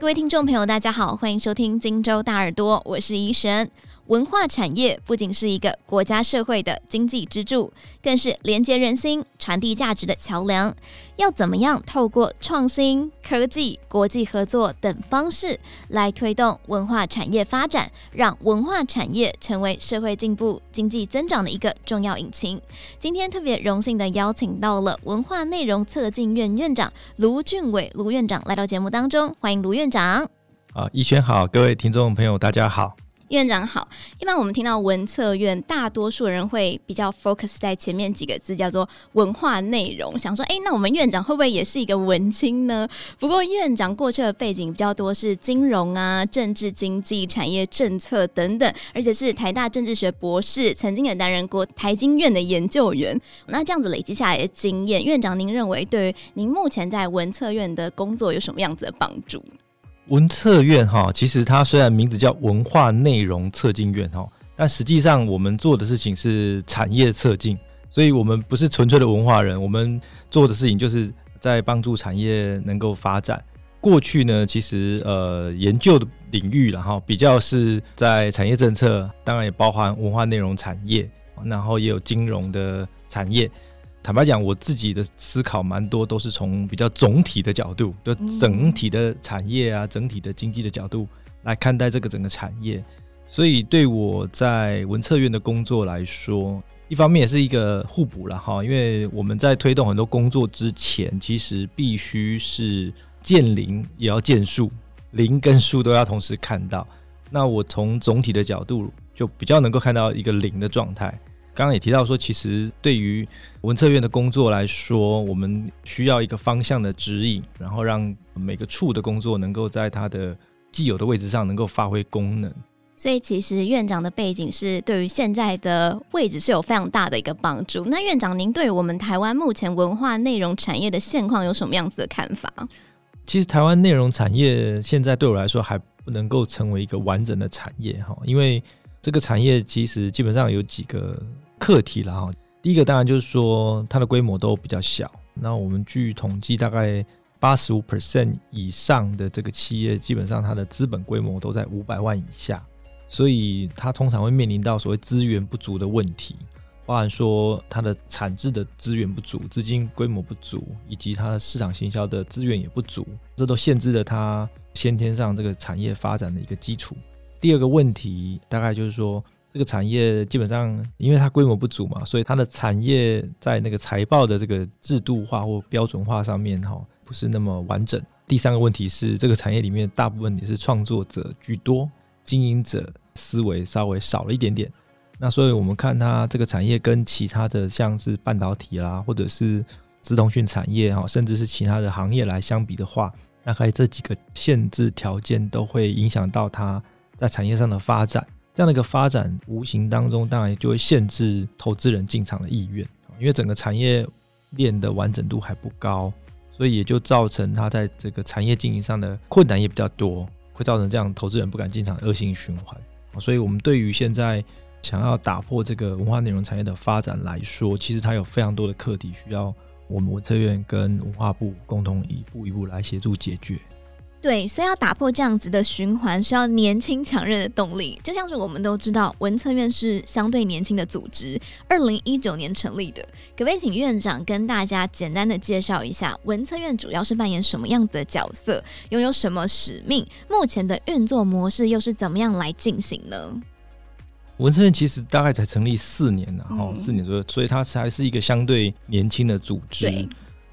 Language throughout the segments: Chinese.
各位听众朋友，大家好，欢迎收听荆州大耳朵，我是怡璇。文化产业不仅是一个国家社会的经济支柱，更是连接人心、传递价值的桥梁。要怎么样透过创新、科技、国际合作等方式来推动文化产业发展，让文化产业成为社会进步、经济增长的一个重要引擎？今天特别荣幸的邀请到了文化内容策进院院长卢俊伟卢院长来到节目当中，欢迎卢院长。啊，一轩好，各位听众朋友大家好。院长好，一般我们听到文策院，大多数人会比较 focus 在前面几个字，叫做文化内容。想说，哎，那我们院长会不会也是一个文青呢？不过院长过去的背景比较多是金融啊、政治经济、产业政策等等，而且是台大政治学博士，曾经也担任过台经院的研究员。那这样子累积下来的经验，院长您认为对于您目前在文策院的工作有什么样子的帮助？文策院哈，其实它虽然名字叫文化内容策进院哈，但实际上我们做的事情是产业策进，所以我们不是纯粹的文化人，我们做的事情就是在帮助产业能够发展。过去呢，其实呃研究的领域然后比较是在产业政策，当然也包含文化内容产业，然后也有金融的产业。坦白讲，我自己的思考蛮多，都是从比较总体的角度，就整体的产业啊，整体的经济的角度来看待这个整个产业。所以对我在文策院的工作来说，一方面也是一个互补了哈，因为我们在推动很多工作之前，其实必须是见零也要见数，零跟数都要同时看到。那我从总体的角度，就比较能够看到一个零的状态。刚刚也提到说，其实对于文策院的工作来说，我们需要一个方向的指引，然后让每个处的工作能够在它的既有的位置上能够发挥功能。所以，其实院长的背景是对于现在的位置是有非常大的一个帮助。那院长，您对我们台湾目前文化内容产业的现况有什么样子的看法？其实，台湾内容产业现在对我来说还不能够成为一个完整的产业哈，因为这个产业其实基本上有几个课题了哈。第一个当然就是说它的规模都比较小。那我们据统计，大概八十五 percent 以上的这个企业，基本上它的资本规模都在五百万以下，所以它通常会面临到所谓资源不足的问题，包含说它的产制的资源不足、资金规模不足，以及它的市场行销的资源也不足，这都限制了它先天上这个产业发展的一个基础。第二个问题，大概就是说，这个产业基本上因为它规模不足嘛，所以它的产业在那个财报的这个制度化或标准化上面哈，不是那么完整。第三个问题是，这个产业里面大部分也是创作者居多，经营者思维稍微少了一点点。那所以我们看它这个产业跟其他的像是半导体啦，或者是资通讯产业哈，甚至是其他的行业来相比的话，大概这几个限制条件都会影响到它。在产业上的发展，这样的一个发展，无形当中当然就会限制投资人进场的意愿，因为整个产业链的完整度还不高，所以也就造成它在这个产业经营上的困难也比较多，会造成这样投资人不敢进场的恶性循环。所以，我们对于现在想要打破这个文化内容产业的发展来说，其实它有非常多的课题需要我们文策院跟文化部共同一步一步来协助解决。对，所以要打破这样子的循环，需要年轻强韧的动力。就像是我们都知道，文策院是相对年轻的组织，二零一九年成立的。可不可以请院长跟大家简单的介绍一下，文策院主要是扮演什么样子的角色，拥有什么使命？目前的运作模式又是怎么样来进行呢？文策院其实大概才成立四年了，哈、嗯，四年左右，所以它才是一个相对年轻的组织。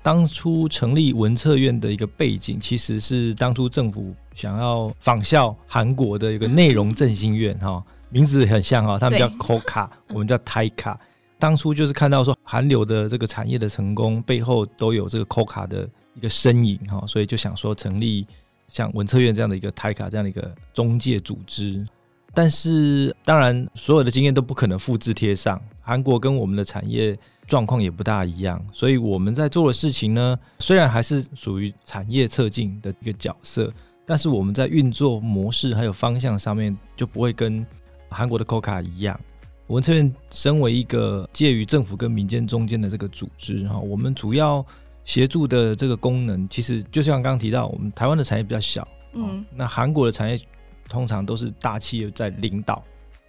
当初成立文策院的一个背景，其实是当初政府想要仿效韩国的一个内容振兴院，哈，名字很像哈，他们叫 Coca，我们叫 TAICA。当初就是看到说韩流的这个产业的成功背后都有这个 Coca 的一个身影，哈，所以就想说成立像文策院这样的一个 TAICA 这样的一个中介组织。但是当然，所有的经验都不可能复制贴上，韩国跟我们的产业。状况也不大一样，所以我们在做的事情呢，虽然还是属于产业策进的一个角色，但是我们在运作模式还有方向上面就不会跟韩国的 Coca 一样。我们这边身为一个介于政府跟民间中间的这个组织哈，我们主要协助的这个功能，其实就像刚刚提到，我们台湾的产业比较小，嗯，那韩国的产业通常都是大企业在领导，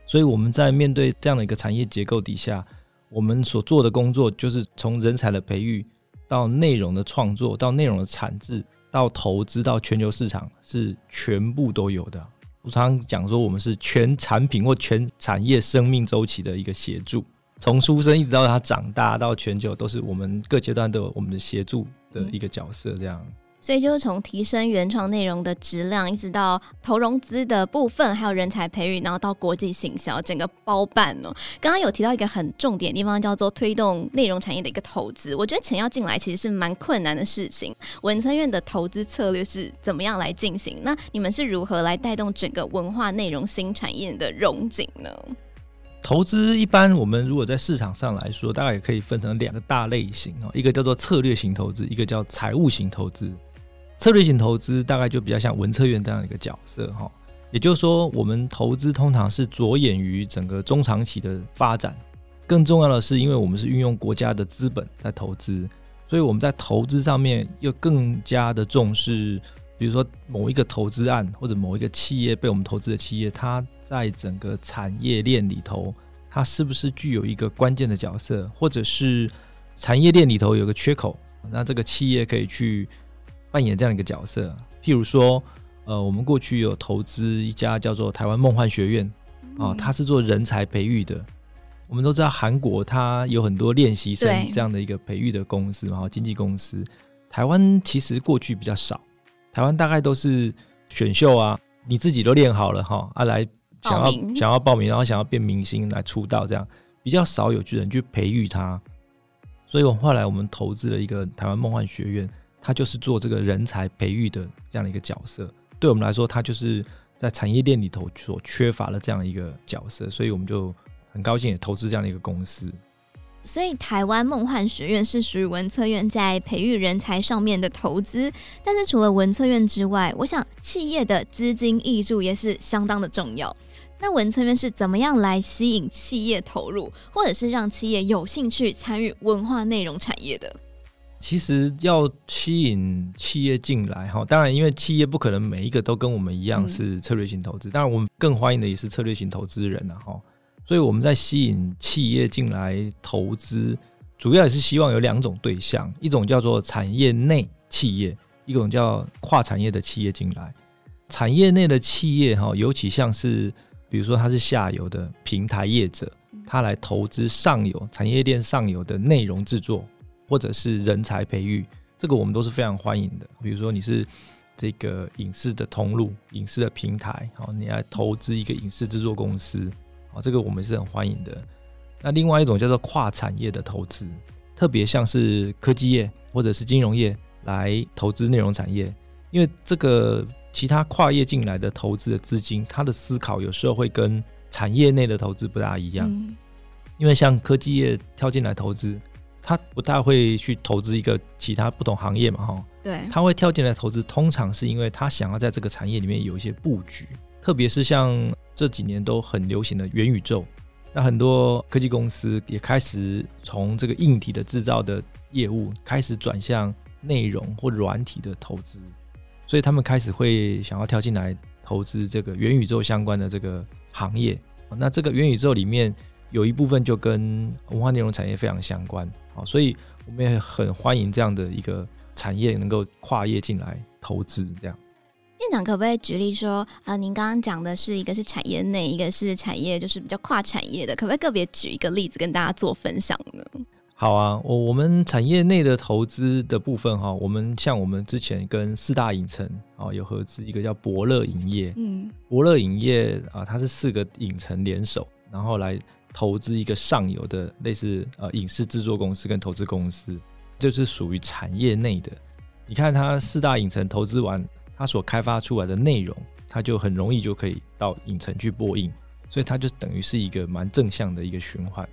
所以我们在面对这样的一个产业结构底下，我们所做的工作就是从人才的培育到内容的创作，到内容的产制，到投资，到全球市场，是全部都有的。我常常讲说，我们是全产品或全产业生命周期的一个协助，从出生一直到他长大到全球，都是我们各阶段都有我们的协助的一个角色，这样。所以就是从提升原创内容的质量，一直到投融资的部分，还有人才培育，然后到国际行销，整个包办哦。刚刚有提到一个很重点的地方，叫做推动内容产业的一个投资。我觉得钱要进来其实是蛮困难的事情。文策院的投资策略是怎么样来进行？那你们是如何来带动整个文化内容新产业的融景呢？投资一般我们如果在市场上来说，大概也可以分成两个大类型哦，一个叫做策略型投资，一个叫财务型投资。策略型投资大概就比较像文策院这样一个角色哈，也就是说，我们投资通常是着眼于整个中长期的发展。更重要的是，因为我们是运用国家的资本在投资，所以我们在投资上面又更加的重视，比如说某一个投资案或者某一个企业被我们投资的企业，它在整个产业链里头，它是不是具有一个关键的角色，或者是产业链里头有个缺口，那这个企业可以去。扮演这样一个角色，譬如说，呃，我们过去有投资一家叫做台湾梦幻学院，啊，它是做人才培育的。我们都知道韩国它有很多练习生这样的一个培育的公司，然后经纪公司。台湾其实过去比较少，台湾大概都是选秀啊，你自己都练好了哈，啊来想要想要报名，然后想要变明星来出道这样，比较少有巨人去培育他。所以，我后来我们投资了一个台湾梦幻学院。他就是做这个人才培育的这样的一个角色，对我们来说，他就是在产业链里头所缺乏的这样一个角色，所以我们就很高兴也投资这样的一个公司。所以，台湾梦幻学院是属于文策院在培育人才上面的投资，但是除了文策院之外，我想企业的资金挹注也是相当的重要。那文策院是怎么样来吸引企业投入，或者是让企业有兴趣参与文化内容产业的？其实要吸引企业进来哈，当然，因为企业不可能每一个都跟我们一样是策略型投资，当然我们更欢迎的也是策略型投资人呐哈。所以我们在吸引企业进来投资，主要也是希望有两种对象，一种叫做产业内企业，一种叫跨产业的企业进来。产业内的企业哈，尤其像是比如说它是下游的平台业者，他来投资上游产业链上游的内容制作。或者是人才培育，这个我们都是非常欢迎的。比如说你是这个影视的通路、影视的平台，好，你来投资一个影视制作公司，好，这个我们是很欢迎的。那另外一种叫做跨产业的投资，特别像是科技业或者是金融业来投资内容产业，因为这个其他跨业进来的投资的资金，它的思考有时候会跟产业内的投资不大一样，嗯，因为像科技业跳进来投资。他不大会去投资一个其他不同行业嘛，哈，对，他会跳进来投资，通常是因为他想要在这个产业里面有一些布局，特别是像这几年都很流行的元宇宙，那很多科技公司也开始从这个硬体的制造的业务开始转向内容或软体的投资，所以他们开始会想要跳进来投资这个元宇宙相关的这个行业，那这个元宇宙里面。有一部分就跟文化内容产业非常相关，啊，所以我们也很欢迎这样的一个产业能够跨业进来投资。这样，院长可不可以举例说，啊、呃，您刚刚讲的是一个是产业内，一个是产业就是比较跨产业的，可不可以个别举一个例子跟大家做分享呢？好啊，我我们产业内的投资的部分哈，我们像我们之前跟四大影城啊有合资，一个叫伯乐影业，嗯，伯乐影业啊，它是四个影城联手，然后来。投资一个上游的类似呃影视制作公司跟投资公司，就是属于产业内的。你看它四大影城投资完，它所开发出来的内容，它就很容易就可以到影城去播映，所以它就等于是一个蛮正向的一个循环。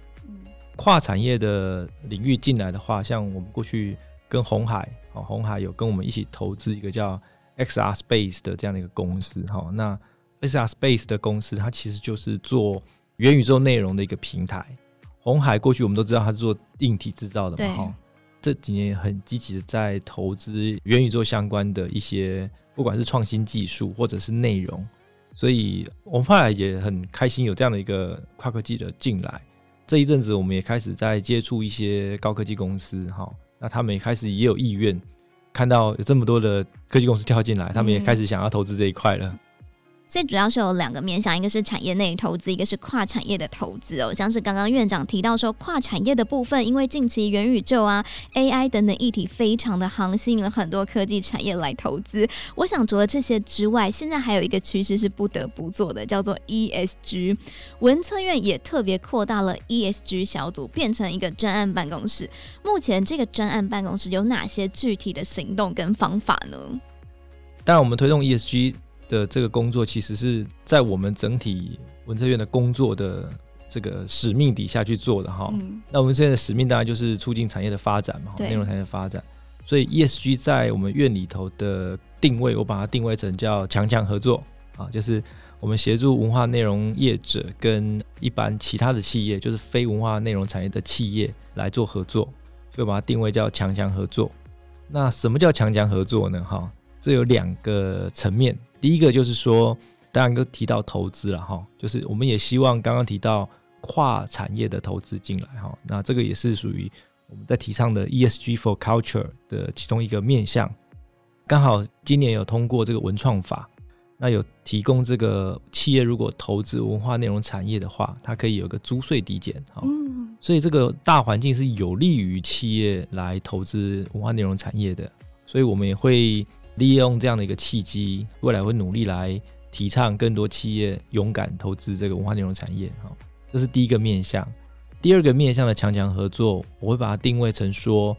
跨产业的领域进来的话，像我们过去跟红海哦，红海有跟我们一起投资一个叫 XR Space 的这样的一个公司哈。那 XR Space 的公司，它其实就是做。元宇宙内容的一个平台，红海过去我们都知道它是做硬体制造的嘛，哈，这几年很积极的在投资元宇宙相关的一些不管是创新技术或者是内容，所以我们后来也很开心有这样的一个跨科技的进来。这一阵子，我们也开始在接触一些高科技公司，哈，那他们也开始也有意愿，看到有这么多的科技公司跳进来，他们也开始想要投资这一块了。所以主要是有两个面向，一个是产业内投资，一个是跨产业的投资哦。像是刚刚院长提到说，跨产业的部分，因为近期元宇宙啊、AI 等等议题非常的夯，吸引了很多科技产业来投资。我想除了这些之外，现在还有一个趋势是不得不做的，叫做 ESG。文策院也特别扩大了 ESG 小组，变成一个专案办公室。目前这个专案办公室有哪些具体的行动跟方法呢？当然，我们推动 ESG。的这个工作其实是在我们整体文策院的工作的这个使命底下去做的哈。嗯、那我们现在的使命当然就是促进产业的发展嘛，内容产业的发展。所以 ESG 在我们院里头的定位，我把它定位成叫强强合作啊，就是我们协助文化内容业者跟一般其他的企业，就是非文化内容产业的企业来做合作，所以把它定位叫强强合作。那什么叫强强合作呢？哈，这有两个层面。第一个就是说，当然都提到投资了哈，就是我们也希望刚刚提到跨产业的投资进来哈，那这个也是属于我们在提倡的 ESG for Culture 的其中一个面向。刚好今年有通过这个文创法，那有提供这个企业如果投资文化内容产业的话，它可以有个租税抵减哈，所以这个大环境是有利于企业来投资文化内容产业的，所以我们也会。利用这样的一个契机，未来会努力来提倡更多企业勇敢投资这个文化内容产业。哈，这是第一个面向。第二个面向的强强合作，我会把它定位成说，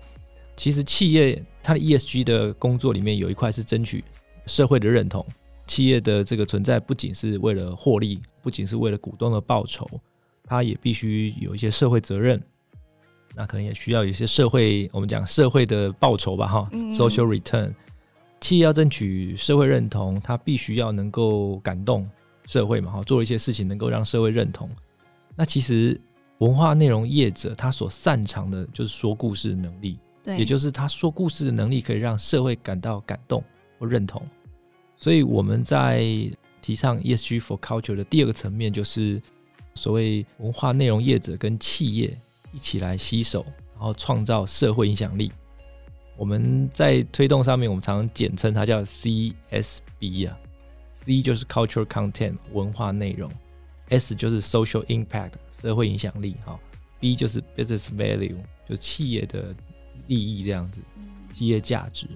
其实企业它的 ESG 的工作里面有一块是争取社会的认同。企业的这个存在不仅是为了获利，不仅是为了股东的报酬，它也必须有一些社会责任。那可能也需要有一些社会，我们讲社会的报酬吧，哈，social return。企业要争取社会认同，他必须要能够感动社会嘛，哈，做一些事情能够让社会认同。那其实文化内容业者他所擅长的就是说故事的能力，对，也就是他说故事的能力可以让社会感到感动或认同。所以我们在提倡 ESG for Culture 的第二个层面，就是所谓文化内容业者跟企业一起来携手，然后创造社会影响力。我们在推动上面，我们常常简称它叫 CSB 啊，C 就是 Cultural Content 文化内容，S 就是 Social Impact 社会影响力，哈，B 就是 Business Value 就企业的利益这样子，企业价值。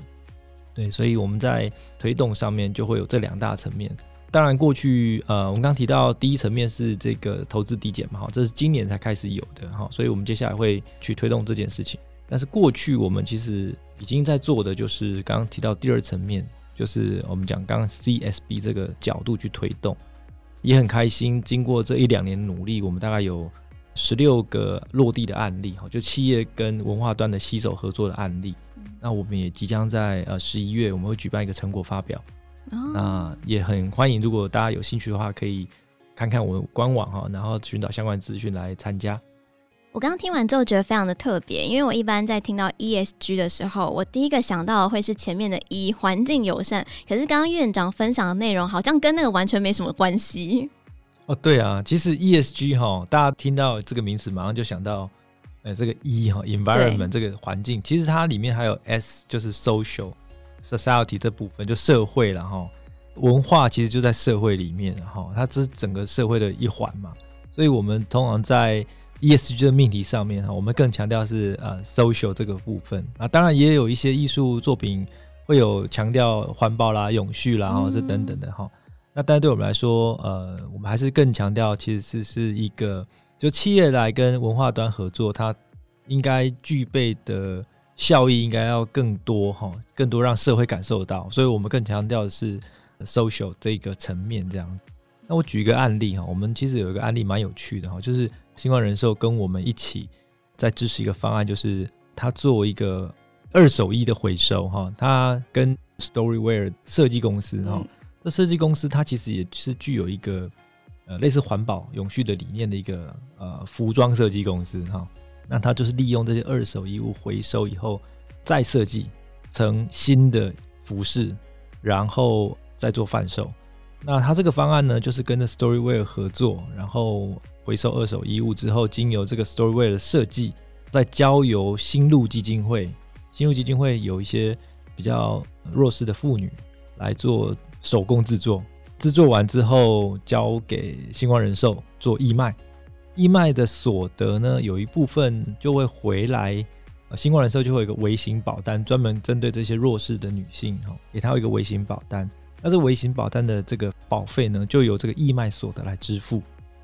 对，所以我们在推动上面就会有这两大层面。当然，过去呃，我们刚提到第一层面是这个投资抵减嘛，哈，这是今年才开始有的，哈，所以我们接下来会去推动这件事情。但是过去我们其实已经在做的就是刚刚提到第二层面，就是我们讲刚刚 CSB 这个角度去推动，也很开心。经过这一两年努力，我们大概有十六个落地的案例，哈，就企业跟文化端的携手合作的案例。那我们也即将在呃十一月我们会举办一个成果发表，那也很欢迎，如果大家有兴趣的话，可以看看我们官网哈，然后寻找相关资讯来参加。我刚刚听完之后觉得非常的特别，因为我一般在听到 ESG 的时候，我第一个想到的会是前面的 E 环境友善，可是刚刚院长分享的内容好像跟那个完全没什么关系。哦，对啊，其实 ESG 哈，大家听到这个名词马上就想到，呃，这个 E 哈，environment 这个环境，其实它里面还有 S，就是 social society 这部分，就社会了哈。文化其实就在社会里面哈，它这是整个社会的一环嘛，所以我们通常在 ESG 的命题上面哈，我们更强调是呃 social 这个部分啊，当然也有一些艺术作品会有强调环保啦、永续啦哈，这等等的哈。那但是对我们来说，呃，我们还是更强调其实是是一个就企业来跟文化端合作，它应该具备的效益应该要更多哈，更多让社会感受到，所以我们更强调的是 social 这个层面这样。那我举一个案例哈，我们其实有一个案例蛮有趣的哈，就是。新光人寿跟我们一起在支持一个方案，就是他做一个二手衣的回收哈。他跟 Storywear 设计公司哈，这设计公司它其实也是具有一个呃类似环保永续的理念的一个呃服装设计公司哈。那它就是利用这些二手衣物回收以后，再设计成新的服饰，然后再做贩售。那他这个方案呢，就是跟着 Storyware 合作，然后回收二手衣物之后，经由这个 Storyware 的设计，再交由新路基金会。新路基金会有一些比较弱势的妇女来做手工制作，制作完之后交给新光人寿做义卖。义卖的所得呢，有一部分就会回来，呃，新光人寿就会有一个微型保单，专门针对这些弱势的女性，哈，给她一个微型保单。那这微型保单的这个保费呢，就由这个义卖所得来支付。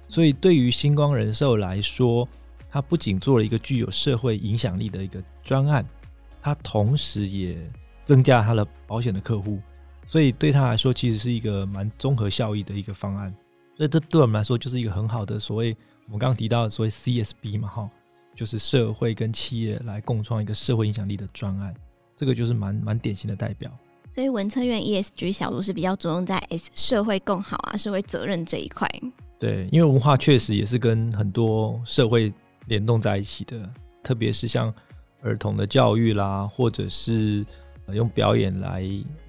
所以对于星光人寿来说，它不仅做了一个具有社会影响力的一个专案，它同时也增加它的保险的客户。所以对他来说，其实是一个蛮综合效益的一个方案。所以这对我们来说，就是一个很好的所谓。我们刚刚提到的所谓 CSB 嘛，哈，就是社会跟企业来共创一个社会影响力的专案，这个就是蛮蛮典型的代表。所以文策院 ESG 小组是比较着重在 S 社会更好啊，社会责任这一块。对，因为文化确实也是跟很多社会联动在一起的，特别是像儿童的教育啦，或者是用表演来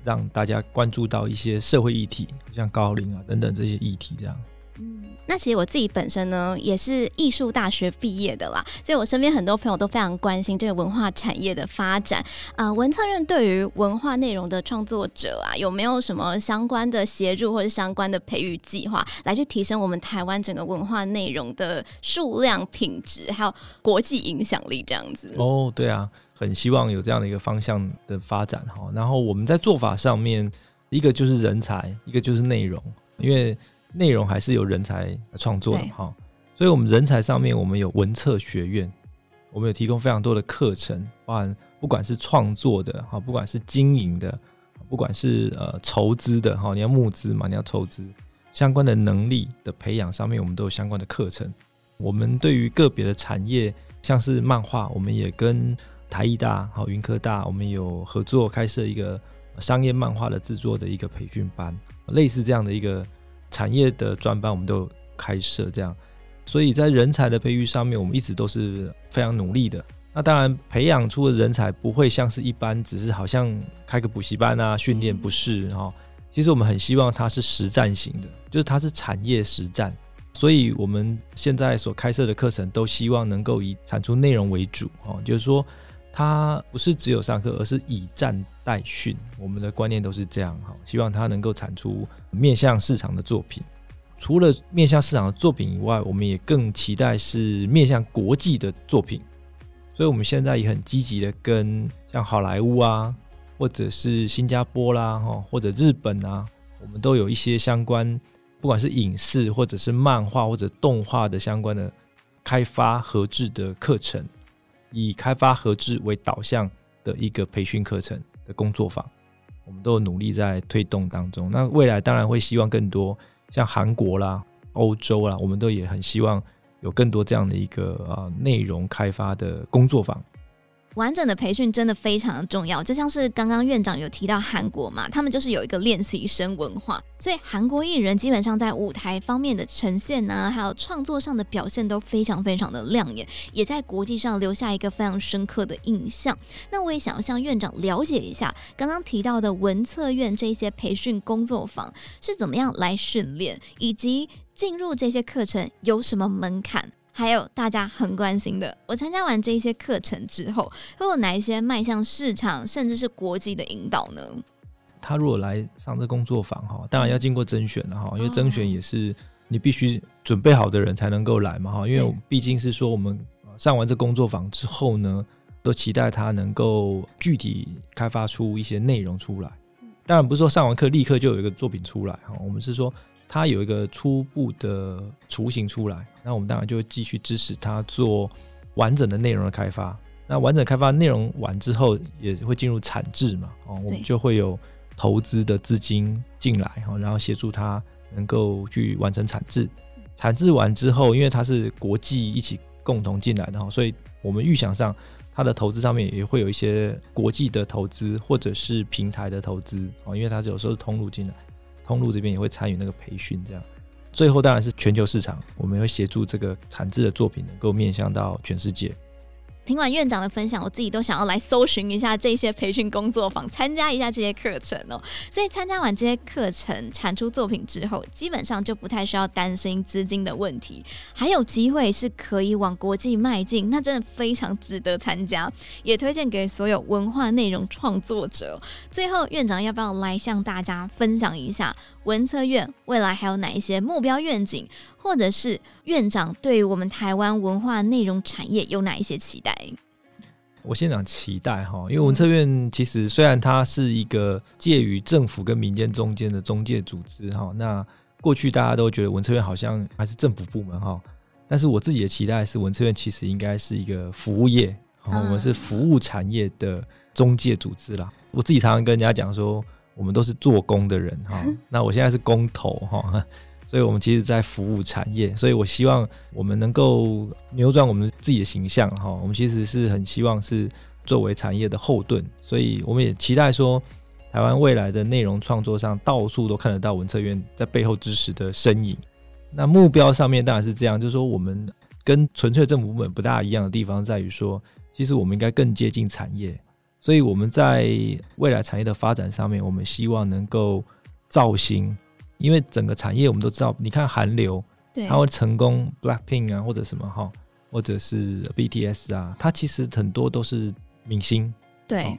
让大家关注到一些社会议题，像高龄啊等等这些议题这样。嗯，那其实我自己本身呢，也是艺术大学毕业的啦，所以我身边很多朋友都非常关心这个文化产业的发展啊、呃。文策院对于文化内容的创作者啊，有没有什么相关的协助或者相关的培育计划，来去提升我们台湾整个文化内容的数量、品质，还有国际影响力这样子？哦，对啊，很希望有这样的一个方向的发展哈。然后我们在做法上面，一个就是人才，一个就是内容，因为。内容还是由人才创作的哈，所以我们人才上面，我们有文策学院，我们有提供非常多的课程，包含不管是创作的哈，不管是经营的，不管是呃筹资的哈，你要募资嘛，你要筹资相关的能力的培养上面，我们都有相关的课程。我们对于个别的产业，像是漫画，我们也跟台艺大、好云科大，我们有合作开设一个商业漫画的制作的一个培训班，类似这样的一个。产业的专班我们都开设，这样，所以在人才的培育上面，我们一直都是非常努力的。那当然，培养出的人才不会像是一般只是好像开个补习班啊训练，不是哈。其实我们很希望它是实战型的，就是它是产业实战。所以我们现在所开设的课程都希望能够以产出内容为主哦，就是说。它不是只有上课，而是以战代训。我们的观念都是这样哈，希望它能够产出面向市场的作品。除了面向市场的作品以外，我们也更期待是面向国际的作品。所以，我们现在也很积极的跟像好莱坞啊，或者是新加坡啦，哈，或者日本啊，我们都有一些相关，不管是影视或者是漫画或者动画的相关的开发合制的课程。以开发合制为导向的一个培训课程的工作坊，我们都有努力在推动当中。那未来当然会希望更多，像韩国啦、欧洲啦，我们都也很希望有更多这样的一个啊内容开发的工作坊。完整的培训真的非常的重要，就像是刚刚院长有提到韩国嘛，他们就是有一个练习生文化，所以韩国艺人基本上在舞台方面的呈现呢、啊，还有创作上的表现都非常非常的亮眼，也在国际上留下一个非常深刻的印象。那我也想要向院长了解一下，刚刚提到的文策院这些培训工作坊是怎么样来训练，以及进入这些课程有什么门槛？还有大家很关心的，我参加完这些课程之后，会有哪一些迈向市场甚至是国际的引导呢？他如果来上这工作坊哈，当然要经过甄选了哈，因为甄选也是你必须准备好的人才能够来嘛哈，因为毕竟是说我们上完这工作坊之后呢，都期待他能够具体开发出一些内容出来。当然不是说上完课立刻就有一个作品出来哈，我们是说。他有一个初步的雏形出来，那我们当然就会继续支持它做完整的内容的开发。那完整开发内容完之后，也会进入产制嘛，哦，我们就会有投资的资金进来，然后协助它能够去完成产制。产制完之后，因为它是国际一起共同进来的哈，所以我们预想上，它的投资上面也会有一些国际的投资或者是平台的投资哦，因为它有时候是通路进来。通路这边也会参与那个培训，这样，最后当然是全球市场，我们会协助这个产制的作品能够面向到全世界。听完院长的分享，我自己都想要来搜寻一下这些培训工作坊，参加一下这些课程哦。所以参加完这些课程，产出作品之后，基本上就不太需要担心资金的问题，还有机会是可以往国际迈进，那真的非常值得参加，也推荐给所有文化内容创作者。最后，院长要不要来向大家分享一下文策院未来还有哪一些目标愿景？或者是院长对于我们台湾文化内容产业有哪一些期待？我先讲期待哈，因为文策院其实虽然它是一个介于政府跟民间中间的中介组织哈，那过去大家都觉得文策院好像还是政府部门哈，但是我自己的期待是文策院其实应该是一个服务业，我们是服务产业的中介组织啦。我自己常常跟人家讲说，我们都是做工的人哈，那我现在是工头哈。所以，我们其实，在服务产业，所以我希望我们能够扭转我们自己的形象，哈。我们其实是很希望是作为产业的后盾，所以我们也期待说，台湾未来的内容创作上，到处都看得到文策院在背后支持的身影。那目标上面当然是这样，就是说，我们跟纯粹政府部门不大一样的地方在于说，其实我们应该更接近产业，所以我们在未来产业的发展上面，我们希望能够造星。因为整个产业我们都知道，你看韩流，对，它会成功，Blackpink 啊，或者什么哈，或者是 BTS 啊，它其实很多都是明星，对。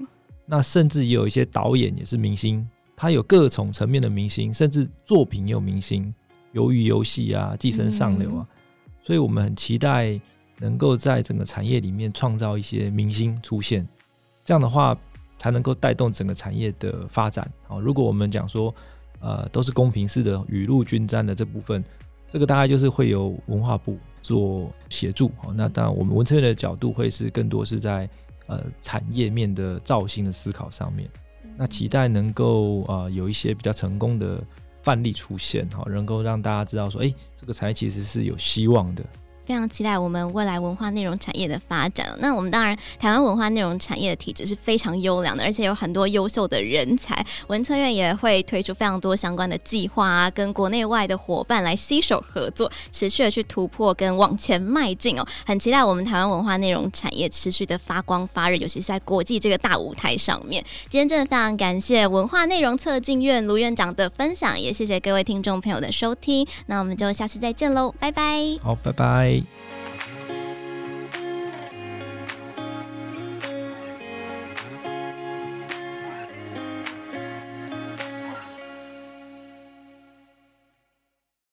那甚至也有一些导演也是明星，他有各种层面的明星，甚至作品也有明星，鱿鱼游戏啊，寄生上流啊，嗯、所以我们很期待能够在整个产业里面创造一些明星出现，这样的话才能够带动整个产业的发展。好，如果我们讲说。呃，都是公平式的雨露均沾的这部分，这个大概就是会由文化部做协助。好，那当然我们文策院的角度会是更多是在呃产业面的造型的思考上面，那期待能够呃有一些比较成功的范例出现，好，能够让大家知道说，哎，这个产业其实是有希望的。非常期待我们未来文化内容产业的发展。那我们当然，台湾文化内容产业的体质是非常优良的，而且有很多优秀的人才。文策院也会推出非常多相关的计划啊，跟国内外的伙伴来携手合作，持续的去突破跟往前迈进哦。很期待我们台湾文化内容产业持续的发光发热，尤其是在国际这个大舞台上面。今天真的非常感谢文化内容策进院卢院长的分享，也谢谢各位听众朋友的收听。那我们就下次再见喽，拜拜。好，拜拜。い。